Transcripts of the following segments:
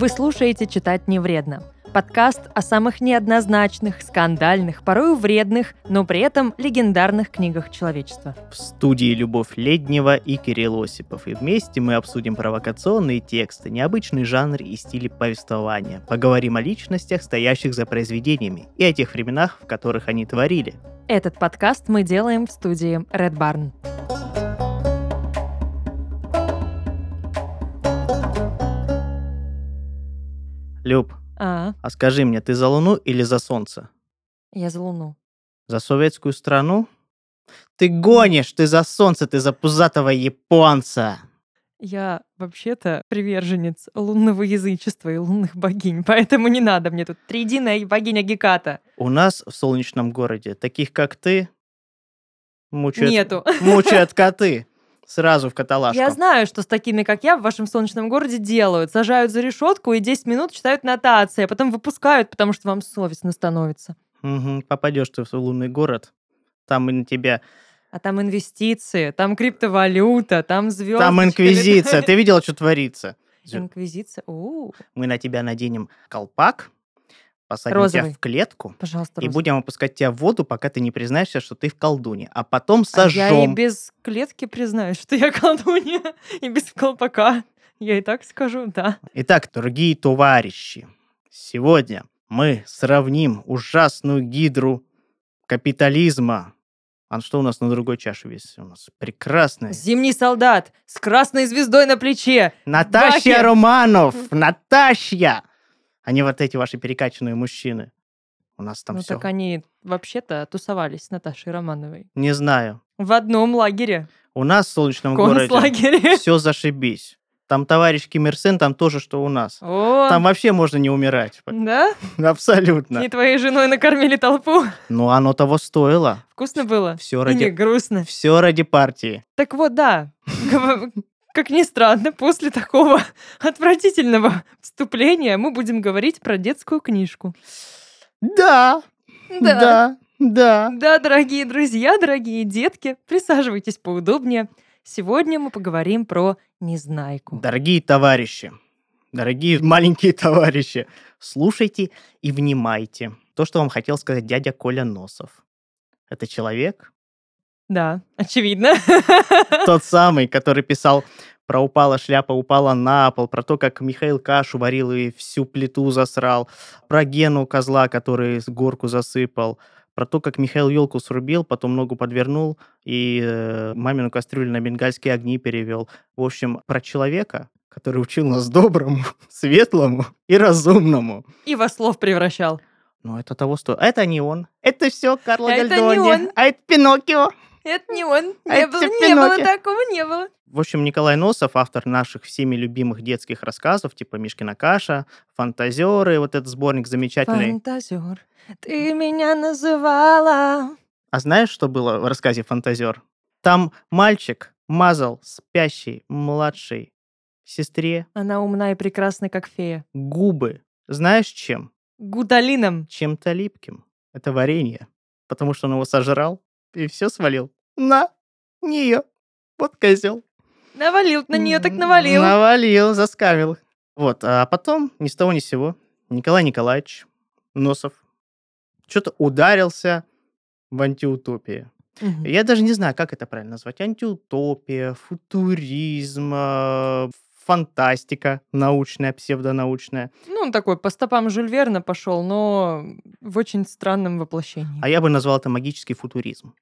Вы слушаете «Читать не вредно» – подкаст о самых неоднозначных, скандальных, порою вредных, но при этом легендарных книгах человечества. В студии Любовь Леднева и Кирилл Осипов. И вместе мы обсудим провокационные тексты, необычный жанр и стили повествования. Поговорим о личностях, стоящих за произведениями, и о тех временах, в которых они творили. Этот подкаст мы делаем в студии Red Barn. Люб, А, а скажи мне, ты за Луну или за Солнце? я за Луну. За советскую страну? Ты гонишь, ты за Солнце, ты за пузатого японца. Я вообще-то приверженец лунного язычества и лунных богинь, поэтому не надо мне тут триединая богиня Геката. У нас в солнечном городе таких, как ты, мучают, Нету. мучают коты. Сразу в каталажку. Я знаю, что с такими, как я, в вашем солнечном городе делают. Сажают за решетку и 10 минут читают нотации, а потом выпускают, потому что вам совестно становится. Мгм, Попадешь ты в лунный город, там и на тебя... А там инвестиции, там криптовалюта, там звезды. Там инквизиция. Ты видела, что творится? Инквизиция. У, Мы на тебя наденем колпак, посадим Розовый. тебя в клетку пожалуйста, и Роза. будем опускать тебя в воду, пока ты не признаешься, что ты в колдуне. А потом А я и сожжем. без клетки признаюсь, что я колдунья, и без колпака. Я и так скажу, да. Итак, дорогие товарищи, сегодня мы сравним ужасную гидру капитализма. А что у нас на другой чаше весит? У нас прекрасная Зимний солдат с красной звездой на плече. Наталья Бахи. Романов! Наталья! А не вот эти ваши перекачанные мужчины. У нас там ну все. так они вообще-то тусовались с Наташей Романовой. Не знаю. В одном лагере. У нас в солнечном городе все зашибись. Там товарищ Ким Ир Сен, там тоже, что у нас. О, Там вообще можно не умирать. да? Абсолютно. И твоей женой накормили толпу. Но оно того стоило. Вкусно было? Все Или ради, грустно? все ради партии. Так вот, да. Как ни странно, после такого отвратительного вступления мы будем говорить про детскую книжку. Да, да, да. Да, дорогие друзья, дорогие детки, присаживайтесь поудобнее. Сегодня мы поговорим про Незнайку. Дорогие товарищи, дорогие маленькие товарищи, слушайте и внимайте. То, что вам хотел сказать дядя Коля Носов. Это человек, Да, очевидно. тот самый, который писал про упала шляпа, упала на пол, про то, как Михаил кашу варил и всю плиту засрал, про Гену козла, который горку засыпал, про то, как Михаил елку срубил, потом ногу подвернул и э, мамину кастрюлю на бенгальские огни перевел. В общем, про человека, который учил нас доброму, светлому и разумному. И во слов превращал. Но это того стоит. Это не он. Это все Карло Это не Гальдони. он. А это Пиноккио. Это не он. А Не было, не такого, не было. В общем, Николай Носов, автор наших всеми любимых детских рассказов, типа «Мишкина каша», «Фантазеры», вот этот сборник замечательный. Фантазер, ты меня называла. А знаешь, что было в рассказе «Фантазер»? Там мальчик мазал спящей младшей сестре Она умна и прекрасна, как фея. губы. Знаешь чем? Гудалином. Чем-то липким. Это варенье. Потому что он его сожрал и все свалил на нее. Вот козел. Навалил на нее, так навалил. Навалил, заскавил. Вот, а потом ни с того ни с сего Николай Николаевич Носов что-то ударился в антиутопии. Мгм. Я даже не знаю, как это правильно назвать. Антиутопия, футуризм, э, фантастика научная, псевдонаучная. Ну, он такой по стопам Жюль Верна пошел, но в очень странном воплощении. А я бы назвал это магический футуризм.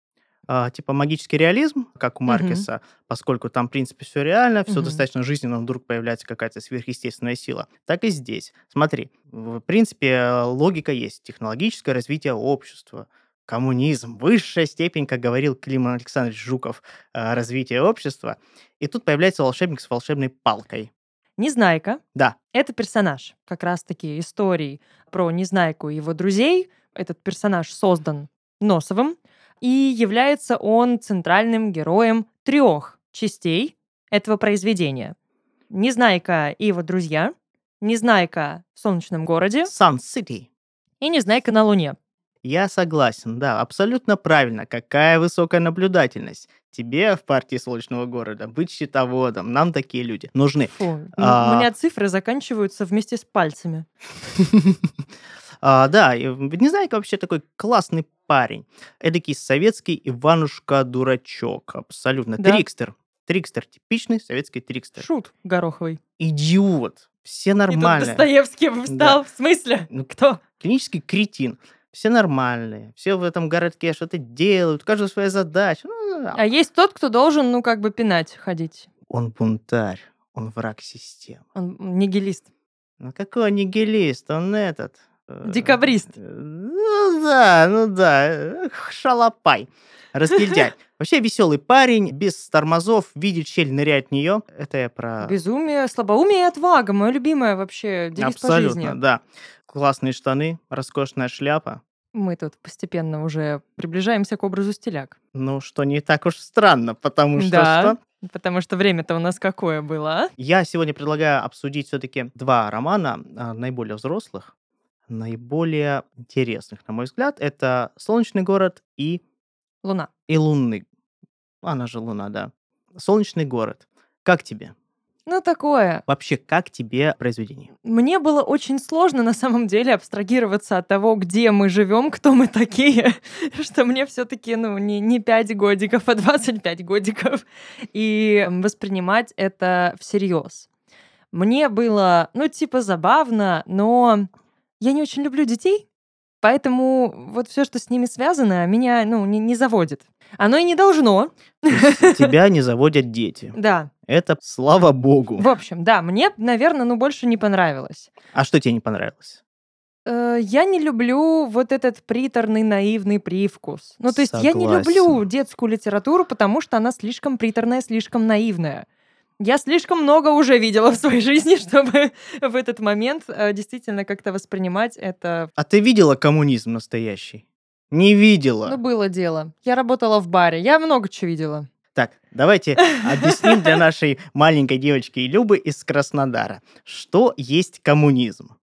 А, типа магический реализм, как у. Маркеса, поскольку там, в принципе, все реально, все Мгм. достаточно жизненно, вдруг появляется какая-то сверхъестественная сила. Так и здесь. Смотри, в принципе, э, логика есть. Технологическое развитие общества, коммунизм, высшая степень, как говорил Клим Александрович Жуков, э, развития общества. И тут появляется волшебник с волшебной палкой. Незнайка Да, — это персонаж как раз-таки истории про Незнайку и его друзей. Этот персонаж создан Носовым, и является он центральным героем трех частей этого произведения. Незнайка и его друзья, Незнайка в солнечном городе Sun City. и Незнайка на Луне. Я согласен, да, абсолютно правильно. Какая высокая наблюдательность. тебе в партии Солнечного города быть счетоводом. Нам такие люди нужны. Фу, А. у меня цифры заканчиваются вместе с пальцами. А, да, и в- Незнайка вообще такой классный парень. Эдакий советский Иванушка-дурачок. Абсолютно. Да. Трикстер. Трикстер. Типичный советский трикстер. Шут гороховый. Идиот. Все И тут нормально. Достоевский встал. В смысле? Ну, Кто? клинический кретин. Все нормальные. Все в этом городке что-то делают. У каждого своя задача. Ну, А есть тот, кто должен, ну, как бы пинать, ходить. Он бунтарь. Он враг системы. Он нигилист. Ну какой нигилист? Он этот... э, Декабрист. э, Ну да, ну да. Шалопай. Разгильдяй. Вообще веселый парень, без тормозов, видит щель, ныряет в нее. Это я про... Безумие, слабоумие и отвага. Мое любимое вообще девиз по жизни. Абсолютно, да. Классные штаны, роскошная шляпа. Мы тут постепенно уже приближаемся к образу стиляк. Ну, что не так уж странно, потому что Да. что? Потому что время-то у нас какое было, а? Я сегодня предлагаю обсудить все-таки два романа, а, наиболее взрослых, наиболее интересных, на мой взгляд. Это «Солнечный город» и, Луна. и «Лунный». Она же Луна, да. «Солнечный город». Как тебе? Ну, такое. Вообще, как тебе произведение? Мне было очень сложно на самом деле абстрагироваться от того, где мы живем, кто мы такие, что мне все-таки, ну, не, не 5 годиков, а 25 годиков, и воспринимать это всерьез. Мне было, ну, типа, забавно, но я не очень люблю детей, поэтому вот все, что с ними связано, меня, ну, не, не заводит. Оно и не должно, Тебя не заводят дети. да. Это слава богу. В общем, да, мне, наверное, ну, больше не понравилось. А что тебе не понравилось? Э, Я не люблю вот этот приторный наивный привкус. Ну, то есть я не люблю Согласен. детскую литературу, потому что она слишком приторная, слишком наивная. Я слишком много уже видела в своей жизни, чтобы в этот момент э, действительно как-то воспринимать это. А ты видела коммунизм настоящий? Не видела. Ну, было дело. Я работала в баре, я много чего видела. Так, давайте объясним для нашей маленькой девочки Любы из Краснодара, что есть коммунизм.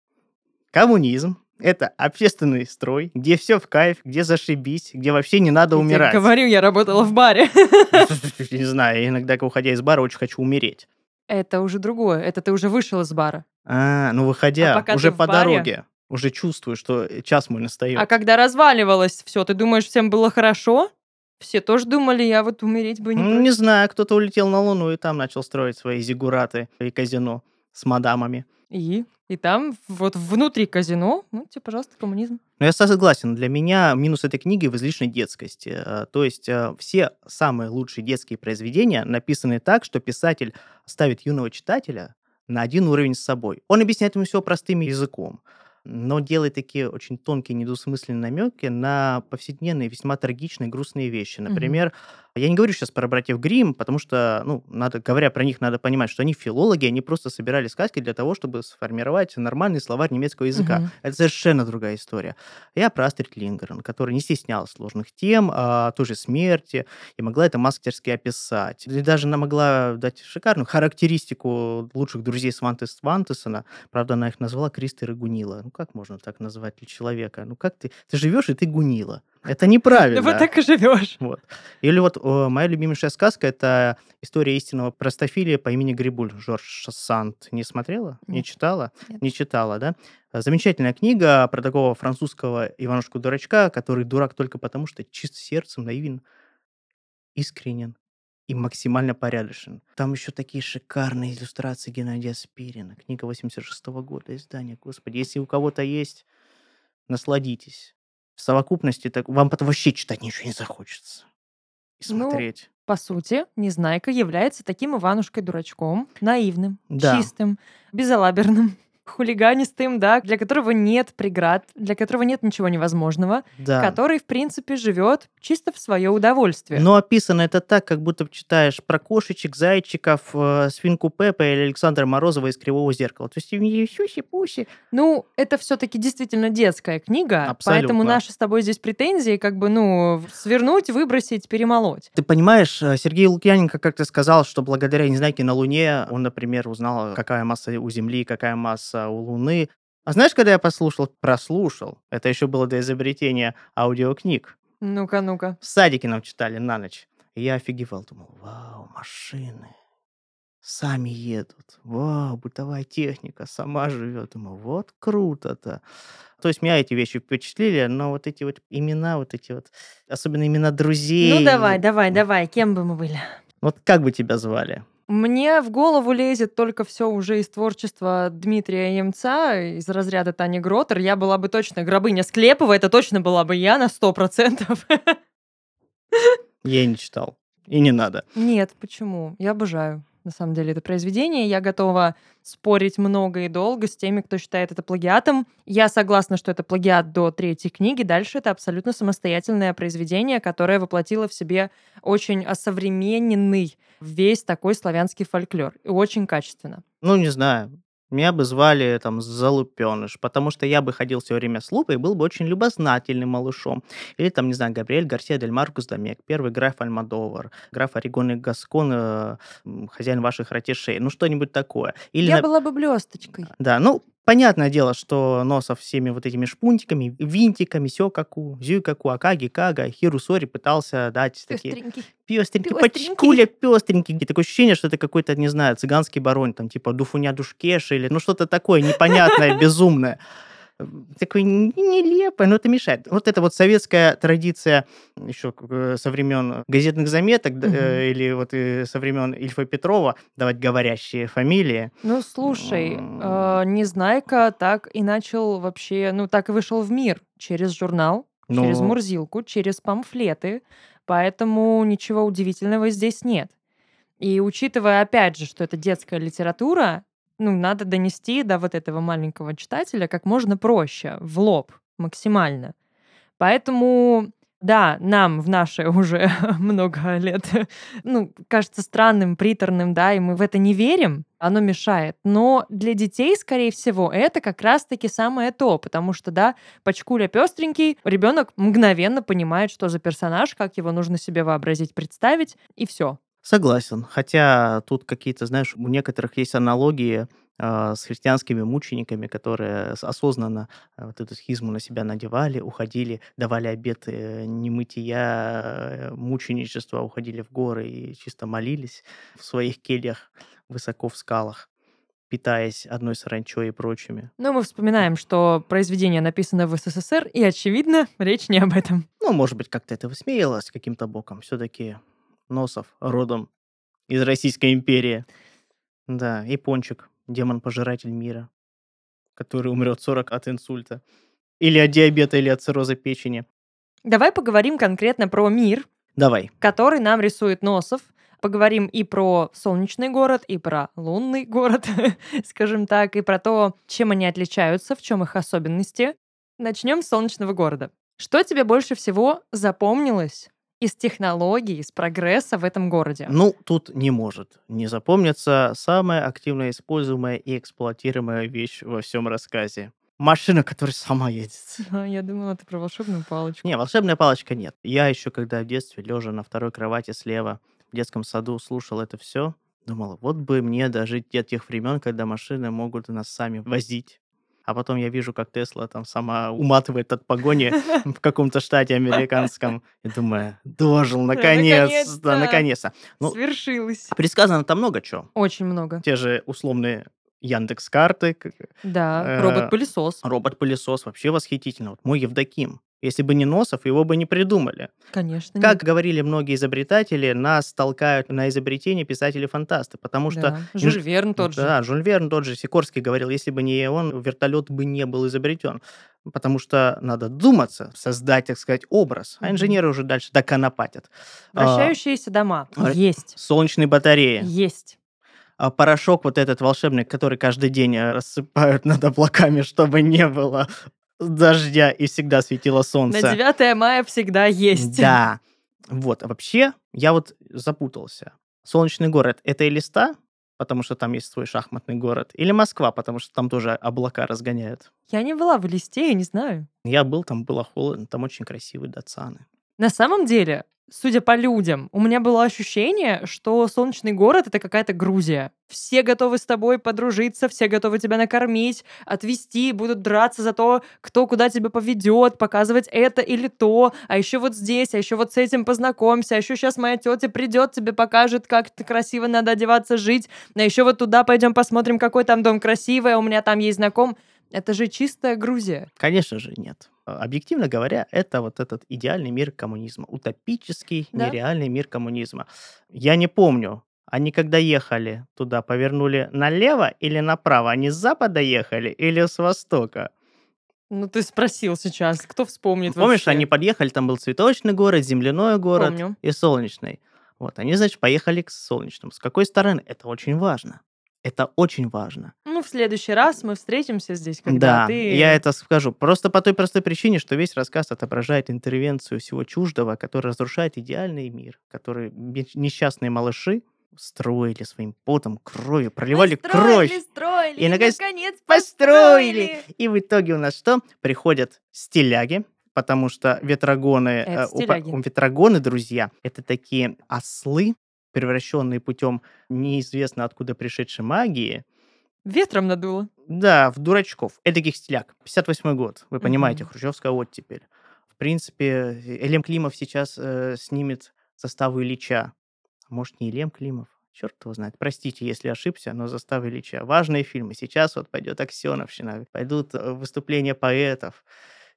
Коммунизм – это общественный строй, где все в кайф, где зашибись, где вообще не надо Я умирать. говорю, я работала в баре. Не знаю, я иногда, уходя из бара, очень хочу умереть. Это уже другое. Это ты уже вышел из бара. А, ну выходя, А уже по баре- дороге, уже чувствую, что час мой настает. А когда разваливалось все, ты думаешь, всем было хорошо? Все тоже думали, я вот умереть бы не Ну, не знаю, кто-то улетел на Луну и там начал строить свои зигураты и казино с мадамами. И? И там, вот внутри казино, ну, тебе, пожалуйста, коммунизм. Но я согласен, для меня минус этой книги в излишней детскости. Э, То есть э, все самые лучшие детские произведения написаны так, что писатель ставит юного читателя на один уровень с собой. Он объясняет ему все простым языком, но делает такие очень тонкие, недвусмысленные намеки на повседневные, весьма трагичные, грустные вещи. Например, я не говорю сейчас про братьев Грим, потому что, ну, надо, говоря про них, надо понимать, что они филологи, они просто собирали сказки для того, чтобы сформировать нормальный словарь немецкого языка. Мгм. Это совершенно другая история. Я про Астрид Лингрен, которая не стеснялась сложных тем, а, той же смерти, и могла это мастерски описать. И даже она могла дать шикарную характеристику лучших друзей Сванте Свантесона. Правда, она их назвала Кристер и Гунила. Ну, как можно так назвать человека? Ну, как ты? Ты живешь, и ты Гунила. Это неправильно. Да вот так и живешь. Вот. Или вот о, моя любимейшая сказка это история истинного простофилия по имени Грибуль. Жорж Санд. Не смотрела? Не Нет. читала? Нет. Не читала, да? Э, Замечательная книга про такого французского Иванушку-дурачка, который дурак только потому, что чист сердцем, наивен, искренен и максимально порядочен. Там еще такие шикарные иллюстрации Геннадия Спирина. Книга 86 года издания. Господи, если у кого-то есть, насладитесь. В совокупности так, вам потом вообще читать ничего не захочется. И Ну, смотреть. По сути, Незнайка является таким Иванушкой-дурачком, наивным, Да. чистым, безалаберным, хулиганистым, да, для которого нет преград, для которого нет ничего невозможного, да. который, в принципе, живет чисто в свое удовольствие. Но описано это так, как будто читаешь про кошечек, зайчиков, э, свинку Пеппа или Александра Морозова из «Кривого зеркала». То есть сюси-пуси. Ну, это все-таки действительно детская книга, Абсолютно. поэтому наши с тобой здесь претензии как бы, ну, свернуть, выбросить, перемолоть. Ты понимаешь, э, Сергей Лукьяненко как-то сказал, что благодаря Незнайке на Луне он, например, узнал, какая масса у Земли, какая масса у Луны. А знаешь, когда я послушал, прослушал, это еще было до изобретения аудиокниг, Ну-ка, ну-ка. в садике нам читали на ночь. И я офигевал, думал, вау, машины сами едут. Вау, бытовая техника сама живет. Думаю, вот круто-то. То есть меня эти вещи впечатлили, но вот эти вот имена, вот эти вот, особенно имена друзей. Ну давай, давай, давай, кем бы мы были? Вот как бы тебя звали? Мне в голову лезет только все уже из творчества Дмитрия Емца, из разряда Тани Гротер. Я была бы точно Гробыня Склепова, это точно была бы я на сто процентов. Я не читал. И не надо. Нет, почему? Я обожаю на самом деле, это произведение. Я готова спорить много и долго с теми, кто считает это плагиатом. Я согласна, что это плагиат до третьей книги. Дальше это абсолютно самостоятельное произведение, которое воплотило в себе очень осовремененный весь такой славянский фольклор. И очень качественно. Ну, не знаю. Меня бы звали там Залупеныш, потому что я бы ходил все время с лупой и был бы очень любознательным малышом. Или там, не знаю, Габриэль Гарсия Дель Маркус Домек, первый граф Альмадовар, граф Орегон и Гаскон, э, хозяин ваших ратишей, ну что-нибудь такое. Или я на... была бы блесточкой. Да, ну, Понятное дело, что Носов всеми вот этими шпунтиками, винтиками, сёкаку, зюкаку, акаги, кага, хирусори пытался дать такие... Пестренький, Пёстренький. пачкуля пестренький. Такое ощущение, что это какой-то, не знаю, цыганский барон, там, типа Дуфуня Душкеш или ну что-то такое непонятное, безумное такой нелепое, но это мешает. Вот эта вот советская традиция еще э, со времен газетных заметок угу. э, или вот э, со времен Ильфа Петрова давать говорящие фамилии. Ну, слушай, э, Незнайка так и начал вообще, ну, так и вышел в мир через журнал, ну... через Мурзилку, через памфлеты, поэтому ничего удивительного здесь нет. И учитывая, опять же, что это детская литература, ну, надо донести до вот этого маленького читателя как можно проще, в лоб, максимально. Поэтому, да, нам в наше уже много лет, ну, кажется странным, приторным, да, и мы в это не верим, оно мешает. Но для детей, скорее всего, это как раз-таки самое то, потому что, да, Пачкуля пестренький, ребенок мгновенно понимает, что за персонаж, как его нужно себе вообразить, представить, и все. Согласен. Хотя тут какие-то, знаешь, у некоторых есть аналогии э, с христианскими мучениками, которые осознанно э, вот эту схизму на себя надевали, уходили, давали обеты э, немытия, э, мученичества, уходили в горы и чисто молились в своих кельях высоко в скалах питаясь одной саранчой и прочими. Но мы вспоминаем, что произведение написано в СССР, и, очевидно, речь не об этом. Ну, может быть, как-то это высмеялось каким-то боком. Все-таки Носов родом из Российской империи. Да, и Пончик, демон-пожиратель мира, который умрет 40 от инсульта. Или от диабета, или от цирроза печени. Давай поговорим конкретно про мир. Давай. Который нам рисует Носов. Поговорим и про солнечный город, и про лунный город, скажем так, и про то, чем они отличаются, в чем их особенности. Начнем с солнечного города. Что тебе больше всего запомнилось из технологий, из прогресса в этом городе? Ну, тут не может не запомниться самая активно используемая и эксплуатируемая вещь во всем рассказе. Машина, которая сама едет. А, я думала, ты про волшебную палочку. Не, волшебная палочка нет. Я еще, когда в детстве, лежа на второй кровати слева в детском саду, слушал это все, думала, вот бы мне дожить до тех времен, когда машины могут нас сами возить а потом я вижу, как Тесла там сама уматывает от погони в каком-то штате американском. И думаю, дожил, наконец-то, наконец-то. Ну, Свершилось. Предсказано там много чего. Очень много. Те же условные Яндекс карты. Да, э, робот-пылесос. Робот-пылесос вообще восхитительно. Вот мой Евдоким. Если бы не Носов, его бы не придумали. Конечно. Как нет. говорили многие изобретатели, нас толкают на изобретение писатели-фантасты, потому что... Да. Жюль Верн тот да, же. Да, Жюль Верн тот же. Сикорский говорил, если бы не он, вертолет бы не был изобретен. Потому что надо думаться, создать, так сказать, образ. А инженеры уже дальше доконопатят. Вращающиеся а, дома. Есть. Солнечные батареи. Есть порошок вот этот волшебный, который каждый день э, рассыпают над облаками, чтобы не было дождя и всегда светило солнце. На 9 мая всегда есть. Да. Вот, а вообще, я вот запутался. Солнечный город — это Элиста, потому что там есть свой шахматный город, или Москва, потому что там тоже облака разгоняют? Я не была в Элисте, я не знаю. Я был, там было холодно, там очень красивые датсаны. На самом деле, судя по людям, у меня было ощущение, что солнечный город это какая-то Грузия. Все готовы с тобой подружиться, все готовы тебя накормить, отвезти, будут драться за то, кто куда тебя поведет, показывать это или то, а еще вот здесь, а еще вот с этим познакомься, а еще сейчас моя тетя придет, тебе покажет, как красиво надо одеваться, жить, а еще вот туда пойдем посмотрим, какой там дом красивый, а у меня там есть знаком. Это же чистая Грузия. Конечно же, нет. Объективно говоря, это вот этот идеальный мир коммунизма, утопический, Да. нереальный мир коммунизма. Я не помню, они когда ехали туда, повернули налево или направо? Они с запада ехали или с востока? Ну, ты спросил сейчас, кто вспомнит Помнишь, вообще? они подъехали, там был цветочный город, земляной город Помню. и солнечный. Вот, они, значит, поехали к солнечному. С какой стороны? Это очень важно. Это очень важно. Ну, в следующий раз мы встретимся здесь, когда Да, ты... я это скажу. Просто по той простой причине, что весь рассказ отображает интервенцию всего чуждого, который разрушает идеальный мир, который несчастные малыши строили своим потом, кровью, проливали кровь. строили, И, наконец, наконец, построили. И в итоге у нас что? Приходят стиляги, потому что ветрогоны, Это э, стиляги. у ветрогоны, друзья, это такие ослы, превращенные путем неизвестно откуда пришедшей магии, Ветром надуло. Да, в дурачков. Эдаких стиляк. 58 год. Вы понимаете, Мгм. хрущевская оттепель. В принципе, Элем Климов сейчас э, снимет заставу Ильича. Может, не Элем Климов? Черт его знает. Простите, если ошибся, но застава Ильича. Важные фильмы. Сейчас вот пойдет Аксеновщина, пойдут э, выступления поэтов.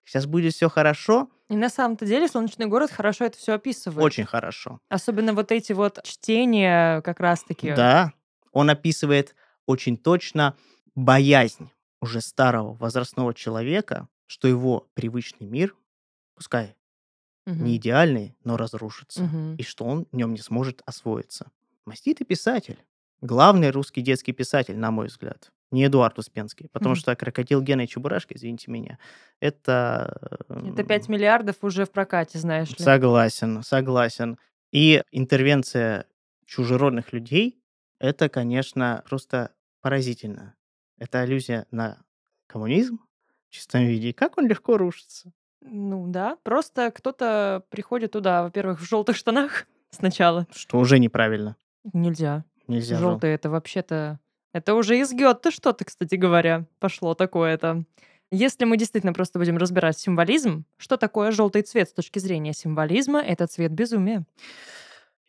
Сейчас будет все хорошо, И на самом-то деле «Солнечный город» хорошо это все описывает. очень хорошо. Особенно вот эти вот чтения как раз-таки. Да, он описывает очень точно боязнь уже старого возрастного человека, что его привычный мир, пускай Мгм. не идеальный, но разрушится, Мгм. и что он в нем не сможет освоиться. Маститый писатель. Главный русский детский писатель, на мой взгляд. Не Эдуард Успенский, потому Мгм. что «Крокодил Гена и Чебурашка», извините меня, это... Это 5 миллиардов уже в прокате, знаешь ли. Согласен, согласен. И интервенция чужеродных людей, это, конечно, просто поразительно. Это аллюзия на коммунизм в чистом виде. И как он легко рушится. Ну да, просто кто-то приходит туда, во-первых, в желтых штанах сначала. Что уже неправильно. Нельзя. Нельзя. жел- Желтые это вообще-то... Это уже из Гёте что-то, кстати говоря, пошло такое-то. Если мы действительно просто будем разбирать символизм, что такое желтый цвет с точки зрения символизма, это цвет безумия.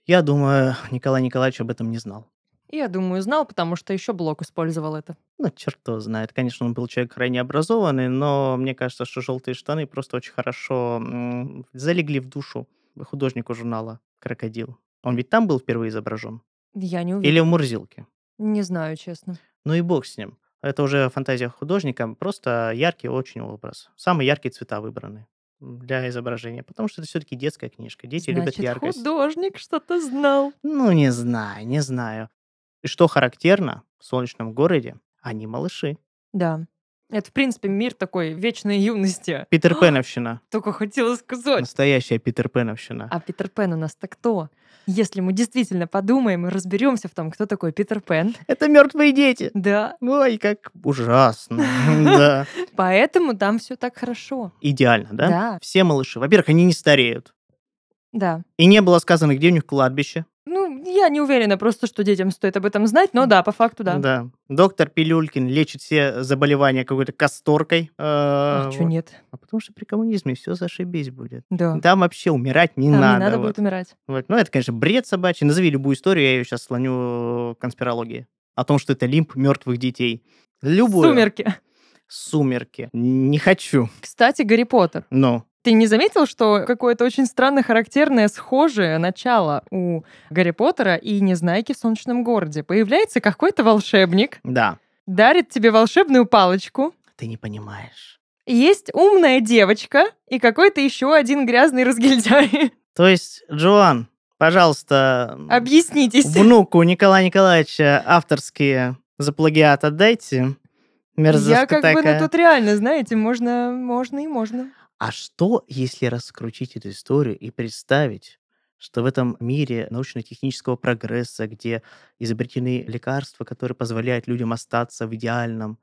Я думаю, Николай Николаевич об этом не знал. Я думаю, знал, потому что еще Блок использовал это. Ну, черт его знает. Конечно, он был человек крайне образованный, но мне кажется, что желтые штаны просто очень хорошо м, залегли в душу художнику журнала «Крокодил». Он ведь там был впервые изображен? Я не уверена. Или в Мурзилке? Не знаю, честно. Ну и бог с ним. Это уже фантазия художника, просто яркий очень образ. Самые яркие цвета выбраны для изображения, потому что это все-таки детская книжка. Дети любят Значит, яркость. художник что-то знал. Ну, не знаю, не знаю. И что характерно в солнечном городе, они малыши. Да. Это, в принципе, мир такой вечной юности. Питер Пеновщина. Только хотела сказать. Настоящая Питер Пеновщина. А Питер Пен у нас-то кто? Если мы действительно подумаем и разберемся в том, кто такой Питер Пен, Это мертвые дети. да, Ой, как ужасно. Да. поэтому там все так хорошо. Идеально, да? Да. Все малыши. Во-первых, они не стареют. Да. И не было сказано, где у них кладбище. Ну, я не уверена просто, что детям стоит об этом знать, но да, по факту да. Да. Доктор Пилюлькин лечит все заболевания какой-то касторкой. А А, что нет? А потому что при коммунизме все зашибись будет. Да. Там вообще умирать не Там надо. не надо вот. будет умирать. Вот. Ну, это, конечно, бред собачий. Назови любую историю, я ее сейчас слоню конспирологии. О том, что это лимб мертвых детей. Любую. Сумерки. Сумерки. Не хочу. Кстати, Гарри Поттер. Но. Ты не заметил, что какое-то очень странно характерное, схожее начало у Гарри Поттера и Незнайки в Солнечном городе? Появляется какой-то волшебник, Да. дарит тебе волшебную палочку, Ты не понимаешь. есть умная девочка и какой-то еще один грязный разгильдяй. То есть, Джоан, пожалуйста, Объяснитесь. внуку Николая Николаевича авторские за плагиат отдайте. Мерзавка Я как бы, такая. ну тут реально, знаете, можно, можно и можно. А что, если раскрутить эту историю и представить, что в этом мире научно-технического прогресса, где изобретены лекарства, которые позволяют людям остаться в идеальном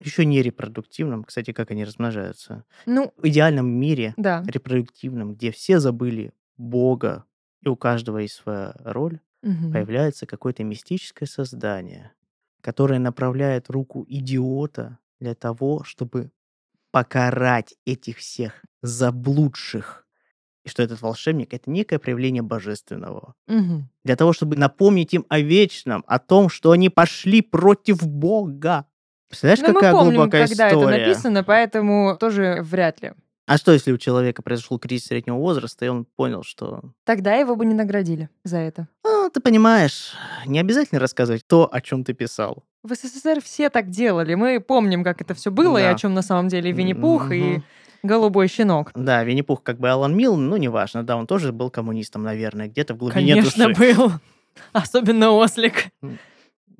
еще не репродуктивном, кстати, как они размножаются, Ну, в идеальном мире да. репродуктивном, где все забыли Бога, и у каждого есть своя роль, Мгм. появляется какое-то мистическое создание, которое направляет руку идиота для того, чтобы покарать этих всех заблудших. И что этот волшебник — это некое проявление божественного. Мгм. Для того, чтобы напомнить им о вечном, о том, что они пошли против Бога. Представляешь, мы какая помним, глубокая когда история? это написано, поэтому тоже вряд ли. А что, если у человека произошел кризис среднего возраста, и он понял, что... Тогда его бы не наградили за это. Ну, ты понимаешь, не обязательно рассказывать то, о чем ты писал. В СССР все так делали. Мы помним, как это все было, и Да. о чем на самом деле Винни-Пух и Мгм. Голубой щенок. Да, Винни-Пух как бы Алан Милл, ну, неважно, да, он тоже был коммунистом, наверное, где-то в глубине Конечно, души. был. Особенно ослик.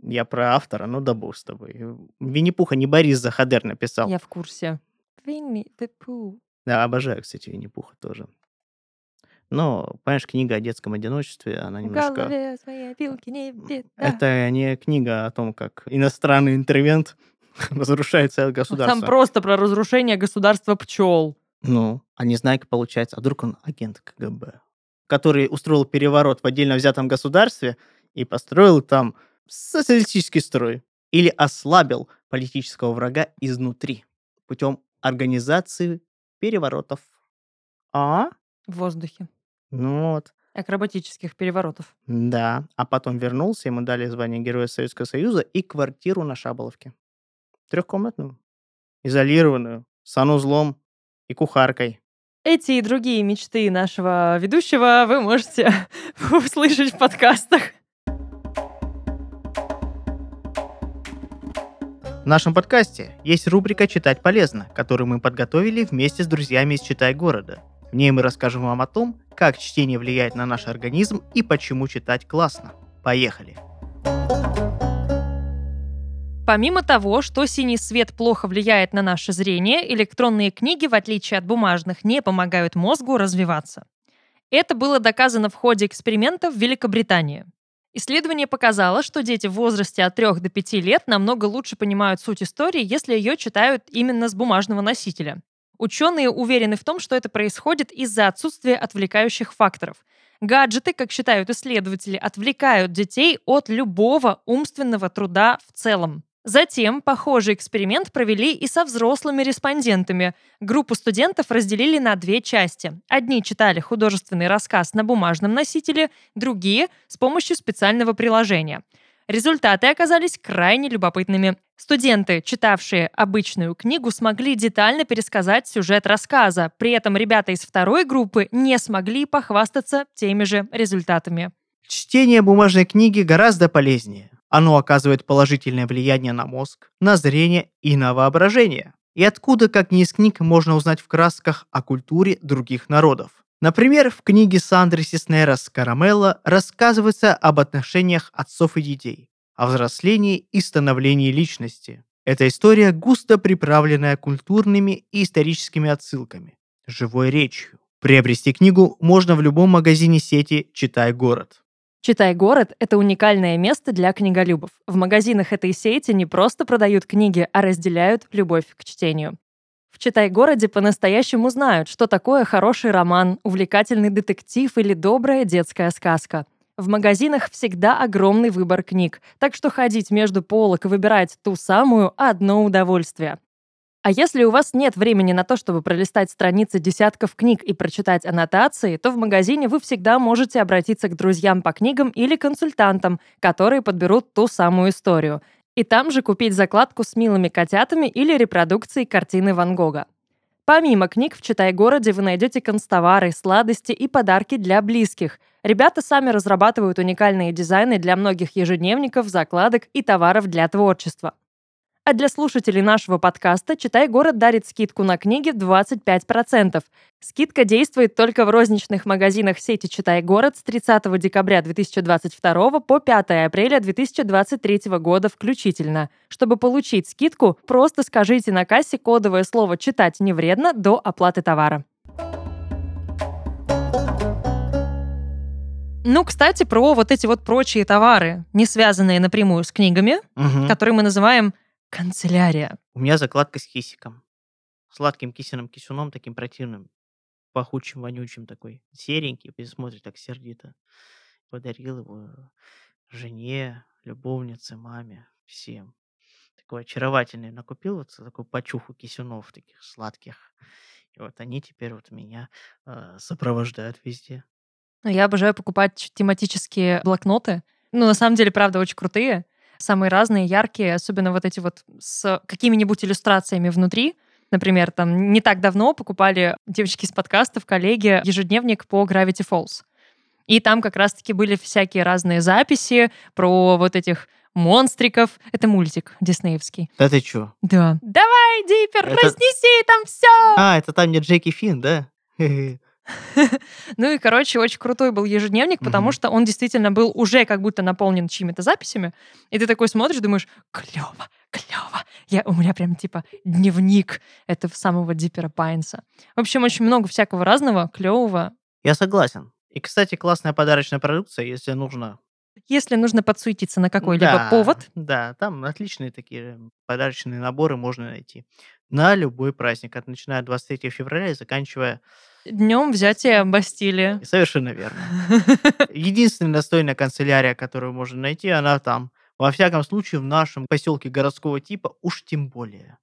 Я про автора, ну да бог с тобой. Винни-Пуха не Борис Захадер написал. Я в курсе. Винни the Пух. Да, обожаю, кстати, Винни-Пуха тоже. Но, понимаешь, книга о детском одиночестве, она В немножко... своей вилки не видно. Это не книга о том, как иностранный интервент разрушает целое государство. Там просто про разрушение государства пчел. Ну, а Незнайка, получается, а вдруг он агент КГБ, который устроил переворот в отдельно взятом государстве и построил там социалистический строй. Или ослабил политического врага изнутри путем организации переворотов. А? В воздухе. Ну вот. Акробатических переворотов. Да. А потом вернулся, ему дали звание Героя Советского Союза и квартиру на Шаболовке. Трехкомнатную. Изолированную. С санузлом и кухаркой. Эти и другие мечты нашего ведущего вы можете услышать в подкастах. В нашем подкасте есть рубрика «Читать полезно», которую мы подготовили вместе с друзьями из «Читай города». В ней мы расскажем вам о том, как чтение влияет на наш организм и почему читать классно. Поехали! Помимо того, что синий свет плохо влияет на наше зрение, электронные книги, в отличие от бумажных, не помогают мозгу развиваться. Это было доказано в ходе эксперимента в Великобритании. Исследование показало, что дети в возрасте от 3 до 5 лет намного лучше понимают суть истории, если ее читают именно с бумажного носителя. Ученые уверены в том, что это происходит из-за отсутствия отвлекающих факторов. Гаджеты, как считают исследователи, отвлекают детей от любого умственного труда в целом. Затем похожий эксперимент провели и со взрослыми респондентами. Группу студентов разделили на две части. Одни читали художественный рассказ на бумажном носителе, другие — с помощью специального приложения. Результаты оказались крайне любопытными. Студенты, читавшие обычную книгу, смогли детально пересказать сюжет рассказа. При этом ребята из второй группы не смогли похвастаться теми же результатами. Чтение бумажной книги гораздо полезнее. Оно оказывает положительное влияние на мозг, на зрение и на воображение. И откуда, как не из книг, можно узнать в красках о культуре других народов. Например, в книге Сандры Сиснерос «Карамелла» рассказывается об отношениях отцов и детей, о взрослении и становлении личности. Эта история густо приправленная культурными и историческими отсылками, живой речью. Приобрести книгу можно в любом магазине сети «Читай город». «Читай город» — это уникальное место для книголюбов. В магазинах этой сети не просто продают книги, а разделяют любовь к чтению. В «Читай-городе» по-настоящему знают, что такое хороший роман, увлекательный детектив или добрая детская сказка. В магазинах всегда огромный выбор книг, так что ходить между полок и выбирать ту самую – одно удовольствие. А если у вас нет времени на то, чтобы пролистать страницы десятков книг и прочитать аннотации, то в магазине вы всегда можете обратиться к друзьям по книгам или консультантам, которые подберут ту самую историю. И там же купить закладку с милыми котятами или репродукцией картины Ван Гога. Помимо книг в «Читай-городе» вы найдете констовары, сладости и подарки для близких. Ребята сами разрабатывают уникальные дизайны для многих ежедневников, закладок и товаров для творчества. А для слушателей нашего подкаста «Читай город» дарит скидку на книги в 25%. Скидка действует только в розничных магазинах сети «Читай город» с 30 декабря 2022 по 5 апреля 2023 года включительно. Чтобы получить скидку, просто скажите на кассе кодовое слово «Читать не вредно» до оплаты товара. Ну, кстати, про вот эти вот прочие товары, не связанные напрямую с книгами, Мгм. которые мы называем Канцелярия. У меня закладка с кисиком. Сладким кисиным кисюном, таким противным. Пахучим, вонючим такой. Серенький, смотрит так сердито. Подарил его жене, любовнице, маме, всем. Такой очаровательный. Накупил вот такую почуху кисюнов таких сладких. И вот они теперь вот меня э, сопровождают везде. Ну, Я обожаю покупать тематические блокноты. Ну, на самом деле, правда, очень крутые. Самые разные, яркие, особенно вот эти вот с какими-нибудь иллюстрациями внутри. Например, там не так давно покупали девочки из подкастов, коллеги, ежедневник по Gravity Falls. И там как раз-таки были всякие разные записи про вот этих монстриков. Это мультик диснеевский. Да ты чё? Да. Давай, Диппер, Это- разнеси там все! А, это там не Джеки Финн, да? Ну и, короче, очень крутой был ежедневник, потому что он действительно был уже как будто наполнен чьими-то записями. И ты такой смотришь, думаешь, клево, клево. Я, у меня прям типа дневник этого самого Диппера Пайнса. В общем, очень много всякого разного, клевого. Я согласен. И, кстати, классная подарочная продукция, если нужно. Если нужно подсуетиться на какой-либо Да, повод, Да, там отличные такие подарочные наборы можно найти. На любой праздник, от начиная от 23 февраля и заканчивая... днем взятия Бастилии. Совершенно верно. Единственная достойная канцелярия, которую можно найти, она там. Во всяком случае, в нашем поселке городского типа уж тем более.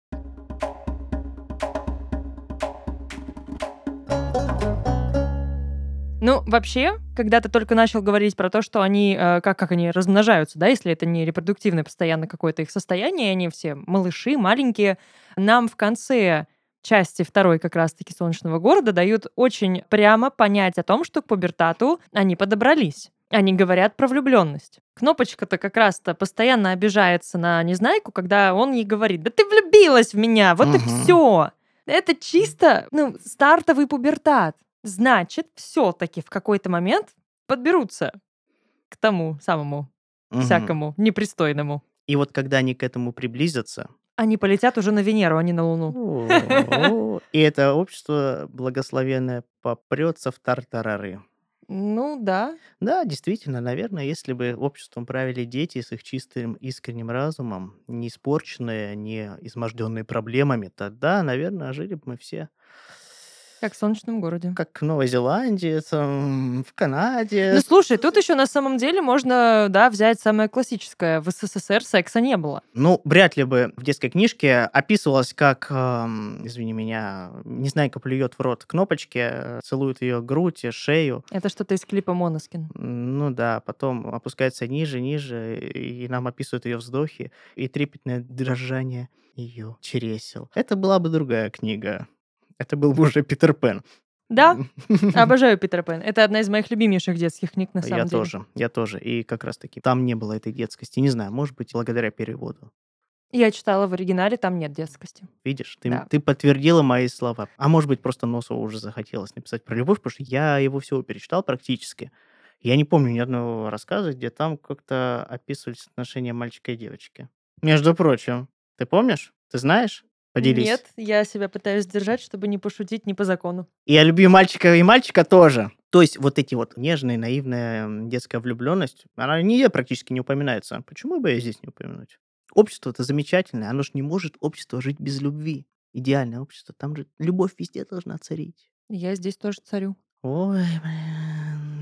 Ну, вообще, когда ты только начал говорить про то, что они, э, как, как они размножаются, да, если это не репродуктивное постоянно какое-то их состояние, они все малыши, маленькие, нам в конце части второй как раз-таки «Солнечного города» дают очень прямо понять о том, что к пубертату они подобрались. Они говорят про влюбленность. Кнопочка-то как раз-то постоянно обижается на Незнайку, когда он ей говорит, да ты влюбилась в меня, вот и Мгм. все. Это чисто, ну, стартовый пубертат. Значит, все-таки в какой-то момент подберутся к тому самому Мгм. всякому непристойному. И вот когда они к этому приблизятся, Они полетят уже на Венеру, а не на Луну. и это общество благословенное попрется в тартарары. Ну да. Да, действительно, наверное, если бы обществом правили дети с их чистым искренним разумом, не испорченные, не изможденные проблемами, тогда, наверное, жили бы мы все Как в солнечном городе. как в Новой Зеландии, там, в Канаде. Ну слушай, тут еще на самом деле можно, да, взять самое классическое. В СССР секса не было. Ну, вряд ли бы в детской книжке описывалось, как, эм, извини меня, Незнайка плюет в рот кнопочки, целует ее грудь, шею. Это что-то из клипа Моноскин. Ну да, потом опускается ниже, ниже, и нам описывают ее вздохи и трепетное дрожание ее чересел. Это была бы другая книга. Это был бы уже Питер Пен. Да, обожаю Питера Пен. Это одна из моих любимейших детских книг, на самом Я деле. тоже, я тоже. И как раз-таки там не было этой детскости. Не знаю, может быть, благодаря переводу. Я читала в оригинале, там нет детскости. Видишь, ты, Да. ты подтвердила мои слова. А может быть, просто Носову уже захотелось написать про любовь, потому что я его всего перечитал практически. Я не помню ни одного рассказа, где там как-то описывались отношения мальчика и девочки. Между прочим, ты помнишь? Ты знаешь? Поделись. Нет, я себя пытаюсь сдержать, чтобы не пошутить не по закону. И я люблю мальчика и мальчика тоже. То есть вот эти вот нежные, наивная детская влюбленность, она нигде практически не упоминается. Почему бы ее здесь не упомянуть? Общество-то замечательное, оно же не может общество жить без любви. Идеальное общество, там же любовь везде должна царить. Я здесь тоже царю. Ой, блин,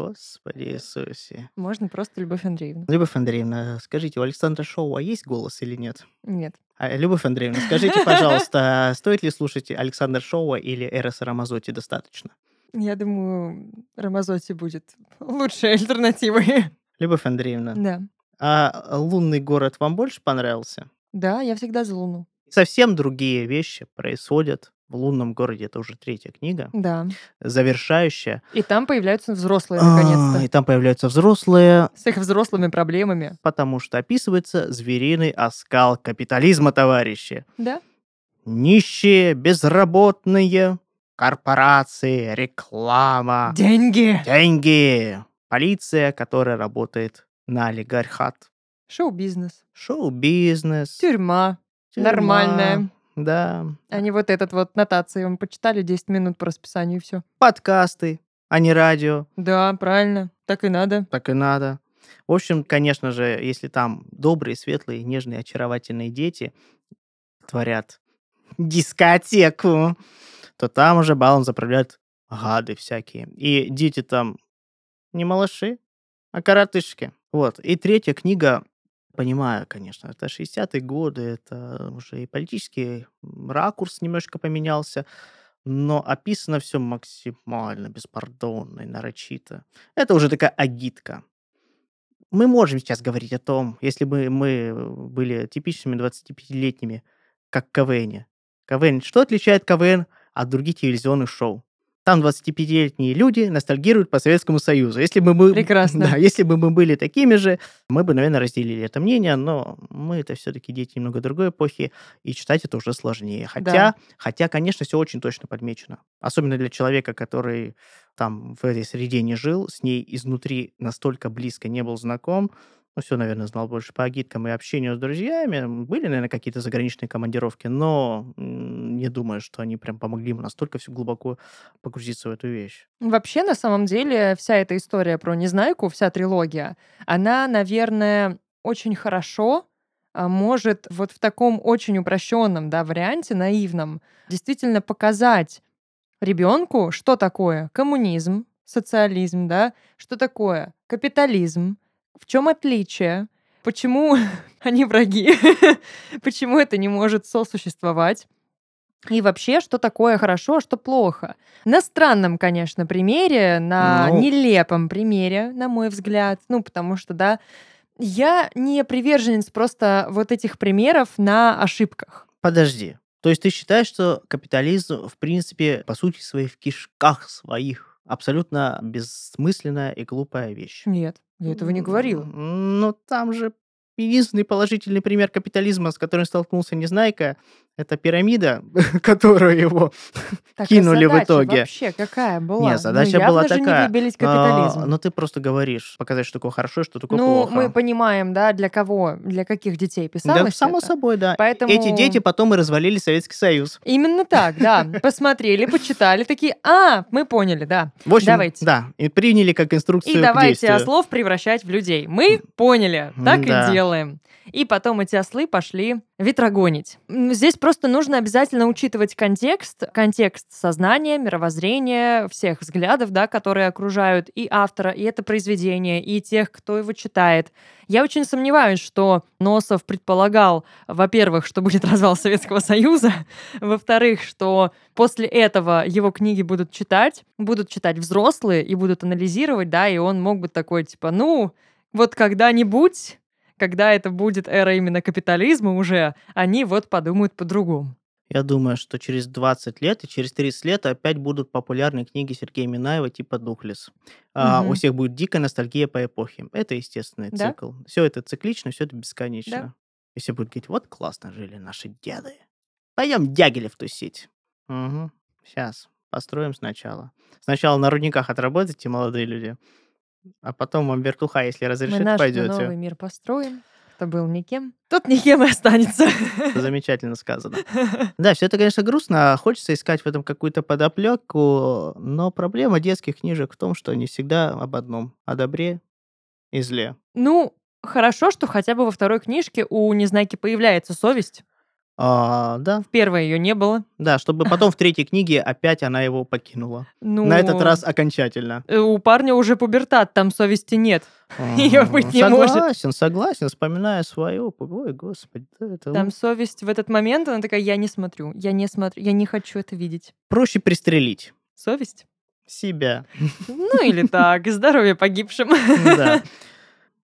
Господи Иисусе. Можно просто Любовь Андреевна. Любовь Андреевна, скажите, у Александра Шоуа есть голос или нет? Нет. А, Любовь Андреевна, скажите, пожалуйста, стоит ли слушать Александр Шоуа или Эроса Рамазотти достаточно? Я думаю, Рамазотти будет лучшей альтернативой. Любовь Андреевна, Да. а лунный город вам больше понравился? Да, я всегда за Луну. Совсем другие вещи происходят в лунном городе. Это уже третья книга, Да. завершающая. И там появляются взрослые, А, наконец-то. И там появляются взрослые, С их взрослыми проблемами. потому что описывается звериный оскал капитализма, товарищи. Да. Нищие, безработные, корпорации, реклама, Деньги. деньги, полиция, которая работает на олигархат, Шоу-бизнес. шоу-бизнес, Тюрьма. тюрьма. Нормальная. Да, А не вот этот вот нотации. Вам почитали 10 минут по расписанию и все. подкасты, а не радио. Да, правильно. Так и надо. Так и надо. В общем, конечно же, если там добрые, светлые, нежные, очаровательные дети творят дискотеку, то там уже балом заправляют гады всякие. И дети там не малыши, а коротышки. Вот. И третья книга, понимаю, конечно, это 60-е годы, это уже и политический ракурс немножко поменялся, но описано все максимально беспардонно и нарочито. Это уже такая агитка. Мы можем сейчас говорить о том, если бы мы были типичными 25-летними, как КВН. КВН. Что отличает КВН от других телевизионных шоу? Там 25-летние люди ностальгируют по Советскому Союзу. Если бы мы, Прекрасно. Да, если бы мы были такими же, мы бы, наверное, разделили это мнение, но мы это все-таки дети немного другой эпохи, и читать это уже сложнее. Хотя, Да. хотя, конечно, все очень точно подмечено. Особенно для человека, который там в этой среде не жил, с ней изнутри настолько близко не был знаком, ну, все, наверное, знал больше по агиткам и общению с друзьями. Были, наверное, какие-то заграничные командировки, но не думаю, что они прям помогли ему настолько все глубоко погрузиться в эту вещь. Вообще, на самом деле, вся эта история про Незнайку, вся трилогия, она, наверное, очень хорошо а, может вот в таком очень упрощенном да, варианте, наивном, действительно показать ребенку, что такое коммунизм, социализм, да, что такое капитализм, в чем отличие, почему они враги, почему это не может сосуществовать. И вообще, что такое хорошо, а что плохо. На странном, конечно, примере, на Ну. нелепом примере, на мой взгляд. Ну, потому что, да, я не приверженец просто вот этих примеров на ошибках. Подожди. То есть ты считаешь, что капитализм, в принципе, по сути своей, в кишках своих, абсолютно бессмысленная и глупая вещь? Нет, я этого не говорила. М, Ну, там же единственный положительный пример капитализма, с которым столкнулся Незнайка, это пирамида, которую его Так, а кинули в задача итоге. вообще какая была? Нет, задача ну, была такая. не выбились А, капитализм. Но ты просто говоришь, показать, что такое хорошо, что такое ну, плохо. мы понимаем, да, для кого, для каких детей писалось Да, само это. собой, да. Поэтому- Эти дети потом и развалили Советский Союз. Именно так, да. Посмотрели, почитали, такие, а, мы поняли, да. В общем, Давайте. да, и приняли как инструкцию И давайте ослов превращать в людей. Мы поняли, так и делаем. И потом эти ослы пошли ветрогонить. Здесь просто нужно обязательно учитывать контекст, контекст сознания, мировоззрения, всех взглядов, да, которые окружают и автора, и это произведение, и тех, кто его читает. Я очень сомневаюсь, что Носов предполагал, во-первых, что будет развал Советского Союза, во-вторых, что после этого его книги будут читать, будут читать взрослые и будут анализировать, да, и он мог бы такой, типа, ну, вот когда-нибудь, когда это будет эра именно капитализма уже, они вот подумают по-другому. Я думаю, что через 20 лет и через 30 лет опять будут популярны книги Сергея Минаева типа «Духлес». А, Мгм. у всех будет дикая ностальгия по эпохе. Это естественный Да. цикл. Все это циклично, все это бесконечно. Да. И все будут говорить, вот классно жили наши деды. Пойдем Дягилев тусить. Угу. Сейчас. Построим сначала. Сначала на рудниках отработайте, молодые люди. А потом вам вертуха, если Мы разрешит, наш пойдете. новый мир построим. Кто был никем, тот никем и останется. Замечательно сказано. Да, все это, конечно, грустно. а Хочется искать в этом какую-то подоплеку, но проблема детских книжек в том, что они всегда об одном — о добре и зле. Ну, хорошо, что хотя бы во второй книжке у Незнайки появляется совесть. А, да, В первой ее не было. да, чтобы потом в третьей книге опять она его покинула. Ну, На этот раз окончательно. э, У парня уже пубертат, там совести нет. Ага. быть не может. Согласен, согласен, вспоминая свою. Ой, господи, это Там совесть в этот момент, она такая, я не смотрю, я не смотрю, я не хочу это видеть. проще пристрелить Совесть? себя. Ну или так, здоровье погибшим. Да.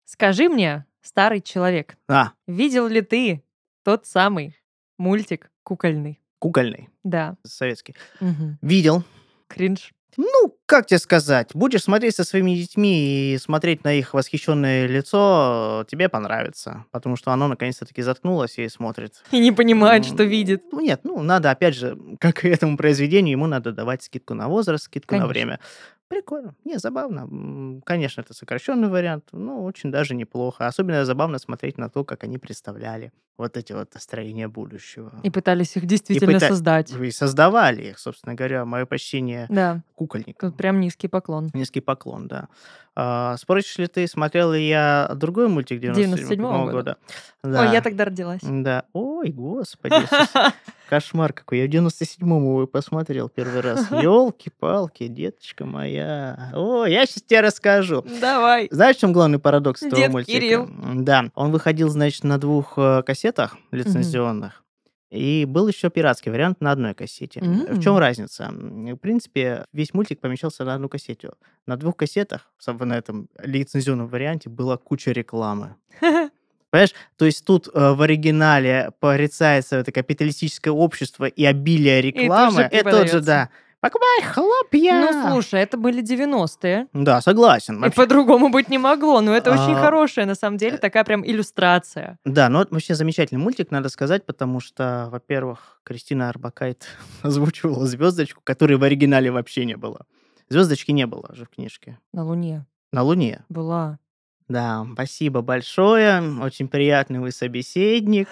Скажи мне, старый человек, А, видел ли ты тот самый мультик кукольный? кукольный, Да. советский. Мгм. Видел. Кринж. Ну, как тебе сказать, будешь смотреть со своими детьми и смотреть на их восхищенное лицо, тебе понравится, потому что оно наконец-то таки заткнулось и смотрит. И не понимает, М, что видит. Ну, нет, ну, надо, опять же, как и этому произведению, ему надо давать скидку на возраст, скидку на Конечно. время. Прикольно. Не, забавно. Конечно, это сокращенный вариант, но очень даже неплохо. Особенно забавно смотреть на то, как они представляли вот эти вот строения будущего. И пытались их действительно пыта- создать. И создавали их, собственно говоря. Мое почтение Да, кукольникам. тут прям низкий поклон. Низкий поклон, да. А, Спросишь ли ты, смотрел ли я другой мультик 97 97-го года. Да. Ой, я тогда родилась. Да. Ой, господи. Кошмар какой. Я в 97-м его посмотрел первый раз. Елки-палки, деточка моя. О, я сейчас тебе расскажу. Давай. Знаешь, в чем главный парадокс этого Дед мультика? Кирилл. Да, он выходил, значит, на двух э, кассетах лицензионных. И был еще пиратский вариант на одной кассете. В чем разница? В принципе, весь мультик помещался на одну кассету. На двух кассетах, на этом лицензионном варианте, была куча рекламы. Понимаешь, то есть тут э, в оригинале порицается это капиталистическое общество и обилие рекламы. же И тут же, преподается. да. Покупай хлопья! Ну, слушай, это были 90-е. Да, согласен. И Вообще- по-другому быть не могло. Но это очень А. хорошая, на самом деле, такая прям иллюстрация. Да, ну вообще замечательный мультик, надо сказать, потому что, во-первых, Кристина Арбакайт озвучивала звездочку, которой в оригинале вообще не было. Звездочки не было же в книжке. На Луне На Луне. была. Да, спасибо большое. Очень приятный вы собеседник.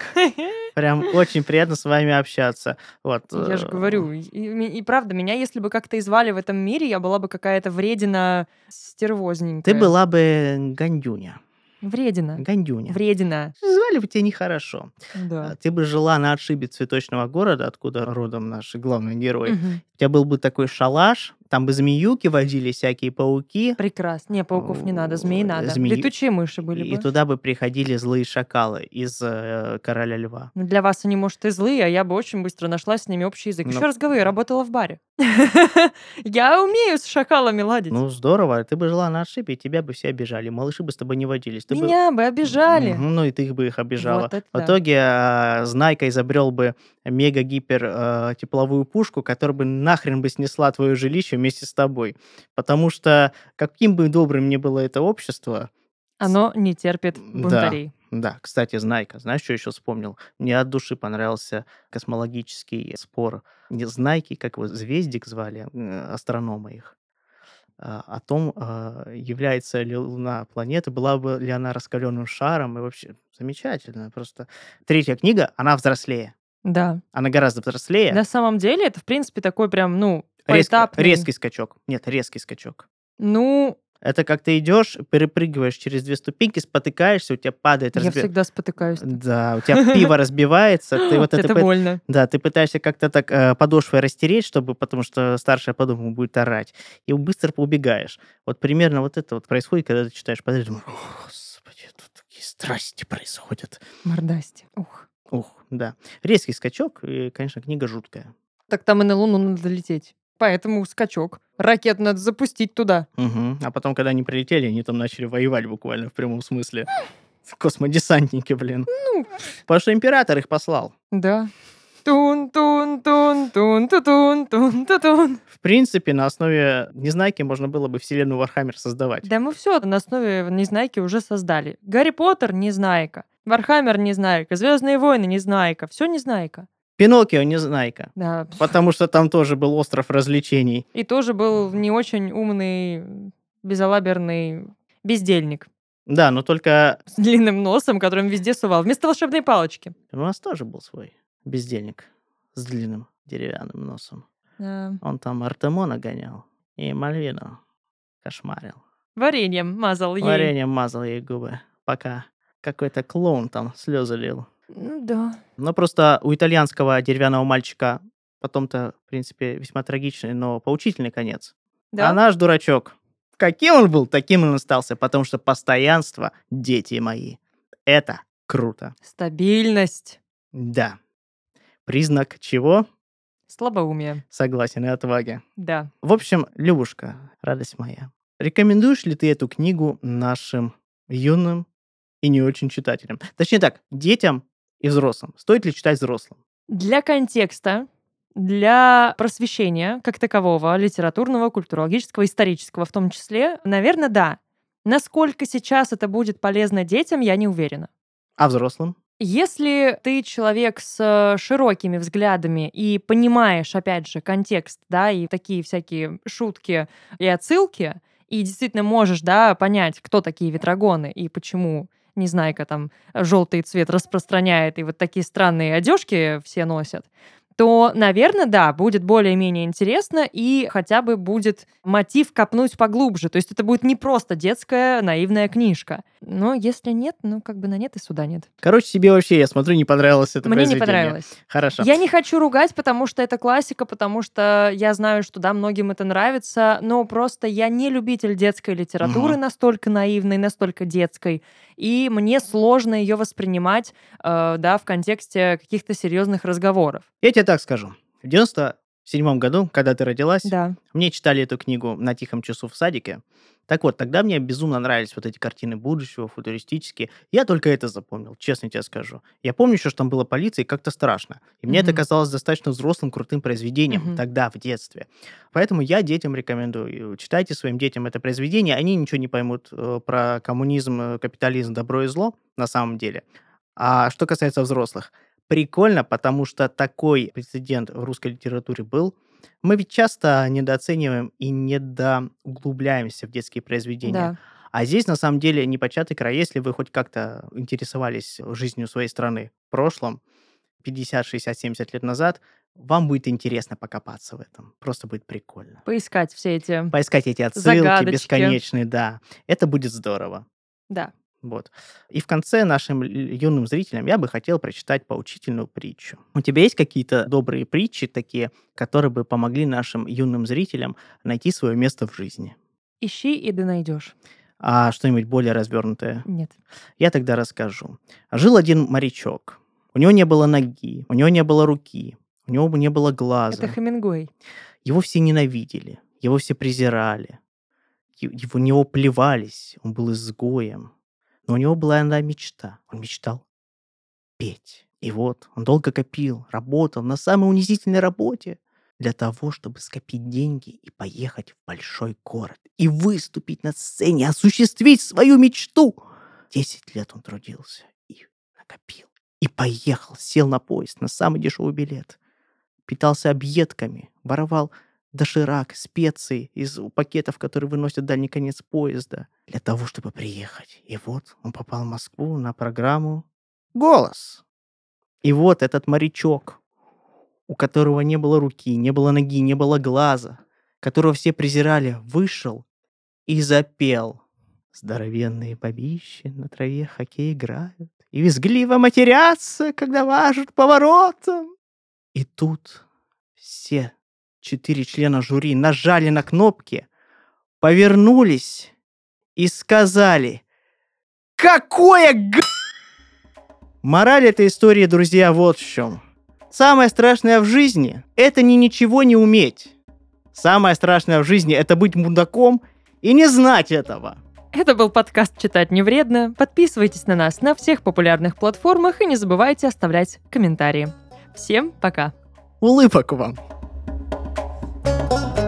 Прям очень приятно с вами общаться. Вот. Я же э, говорю, и, и- правда, меня, если бы как-то и звали в этом мире, я была бы какая-то вредина стервозненькая. Ты была бы Гандюня. Вредина. Гандюня. Вредина. Звали бы тебя нехорошо. Да. Ты бы жила на отшибе цветочного города, откуда родом наш главный герой. Мгм. У тебя был бы такой шалаш, там бы змеюки водили, всякие пауки. Прекрасно. Не, пауков не надо, змей О, надо. змеи- Летучие мыши были И бы. туда бы приходили злые шакалы из э, Короля Льва. Ну, Для вас они, может, и злые, а я бы очень быстро нашла с ними общий язык. Ну. Еще раз говорю, я работала в баре. Я умею с шакалами ладить. Ну, здорово. Ты бы жила на отшибе, и тебя бы все обижали. Малыши бы с тобой не водились. Ты Меня бы обижали. Ну, и ты их бы их обижала. Вот В итоге э, Знайка изобрел бы мега-гипер э, тепловую пушку, которая бы нахрен бы снесла твое жилище вместе с тобой. Потому что каким бы добрым ни было это общество, Оно не терпит Да. бунтарей. Да, кстати, Знайка, знаешь, что еще вспомнил? Мне от души понравился космологический спор. Не Знайки, как его, Звездик звали, э, астронома их, а, о том, а, является ли Луна планетой, была бы ли она раскаленным шаром, и вообще замечательно. Просто третья книга, она взрослее. Да. Она гораздо взрослее. На самом деле, это, в принципе, такой прям, ну, Резко- резкий скачок. Нет, резкий скачок. Ну, Это как ты идешь, перепрыгиваешь через две ступеньки, спотыкаешься, у тебя падает... я разби- всегда спотыкаюсь. Да, у тебя пиво разбивается, ты вот это больно. Да, ты пытаешься как-то так э, подошвой растереть, чтобы, потому что старшая подумала, будет орать, и быстро убегаешь. Вот примерно вот это вот происходит, когда ты читаешь подряд, думаешь, «О, господи, тут такие страсти происходят. Мордасти. Ух. Ух, да. Резкий скачок, и, конечно, книга жуткая. Так там и на Луну надо лететь. Поэтому скачок. Ракет надо запустить туда. Мгм. А потом, когда они прилетели, они там начали воевать буквально в прямом смысле. Космодесантники, блин. Ну, Потому что император их послал. да. Тун, тун, тун, тун, ту тун, тун, ту тун. В принципе, на основе Незнайки можно было бы вселенную Вархаммер создавать. Да мы все на основе Незнайки уже создали. Гарри Поттер Незнайка. Вархаммер Незнайка. Звездные войны Незнайка. Все Незнайка. Пиноккио Незнайка. Да. Потому что там тоже был остров развлечений. И тоже был не очень умный, безалаберный бездельник Да, но только с длинным носом, которым везде сувал. Вместо волшебной палочки. у нас тоже был свой бездельник с длинным деревянным носом. Да. Он там Артемона гонял и Мальвину кошмарил. Вареньем мазал ей. Вареньем мазал ей губы, пока какой-то клоун там слезы лил. Ну да. Но просто у итальянского деревянного мальчика потом-то, в принципе, весьма трагичный, но поучительный конец. Да? А наш дурачок, каким он был, таким он остался, потому что постоянство, дети мои, это круто. Стабильность. Да. Признак чего? Слабоумие. Согласен, и отваги. Да. В общем, Любушка, радость моя, рекомендуешь ли ты эту книгу нашим юным и не очень читателям? Точнее так, детям и взрослым. Стоит ли читать взрослым? Для контекста, для просвещения как такового, литературного, культурологического, исторического в том числе, наверное, да. Насколько сейчас это будет полезно детям, я не уверена. А взрослым? Если ты человек с широкими взглядами и понимаешь, опять же, контекст, да, и такие всякие шутки и отсылки, и действительно можешь, да, понять, кто такие ветрогоны и почему Незнайка там желтый цвет распространяет и вот такие странные одежки все носят, то, наверное, да, будет более-менее интересно и хотя бы будет мотив копнуть поглубже. То есть это будет не просто детская наивная книжка. Но если нет, ну как бы на нет и суда нет. Короче, тебе вообще, я смотрю, не понравилось это Мне не понравилось. Хорошо. Я не хочу ругать, потому что это классика, потому что я знаю, что да, многим это нравится, но просто я не любитель детской литературы Мгм. настолько наивной, настолько детской, и мне сложно ее воспринимать, э, да, в контексте каких-то серьезных разговоров. Я тебе так скажу. В 97 году, когда ты родилась, Да. мне читали эту книгу на тихом часу в садике. Так вот, тогда мне безумно нравились вот эти картины будущего, футуристические. Я только это запомнил, честно тебе скажу. Я помню еще, что там была полиция, и как-то страшно. И мне это казалось достаточно взрослым, крутым произведением Мгм. тогда, в детстве. Поэтому я детям рекомендую. Читайте своим детям это произведение. Они ничего не поймут э, про коммунизм, э, капитализм, добро и зло на самом деле. А что касается взрослых, прикольно, потому что такой прецедент в русской литературе был. Мы ведь часто недооцениваем и недоуглубляемся в детские произведения. Да. А здесь, на самом деле, непочатый край. Если вы хоть как-то интересовались жизнью своей страны в прошлом, 50, 60, 70 лет назад, вам будет интересно покопаться в этом. Просто будет прикольно. Поискать все эти... Поискать эти отсылки Загадочки. бесконечные, да. Это будет здорово. Да. Вот. И в конце нашим юным зрителям я бы хотел прочитать поучительную притчу. У тебя есть какие-то добрые притчи такие, которые бы помогли нашим юным зрителям найти свое место в жизни? Ищи, и ты найдешь. А что-нибудь более развернутое? Нет. Я тогда расскажу. Жил один морячок. У него не было ноги, у него не было руки, у него не было глаза. Это Хемингуэй. Его все ненавидели, его все презирали, его, него плевались, он был изгоем. Но у него была одна мечта. Он мечтал петь. И вот он долго копил, работал на самой унизительной работе для того, чтобы скопить деньги и поехать в большой город и выступить на сцене, осуществить свою мечту. Десять лет он трудился и накопил. И поехал, сел на поезд на самый дешевый билет. Питался объедками, воровал доширак, специи из пакетов, которые выносят дальний конец поезда, для того, чтобы приехать. И вот он попал в Москву на программу «Голос». И вот этот морячок, у которого не было руки, не было ноги, не было глаза, которого все презирали, вышел и запел. Здоровенные бабищи на траве хоккей играют и визгливо матерятся, когда важут поворотом. И тут все четыре члена жюри нажали на кнопки, повернулись и сказали «Какое г...» Мораль этой истории, друзья, вот в чем. Самое страшное в жизни – это не ничего не уметь. Самое страшное в жизни – это быть мудаком и не знать этого. Это был подкаст «Читать не вредно». Подписывайтесь на нас на всех популярных платформах и не забывайте оставлять комментарии. Всем пока! Улыбок вам! Bye.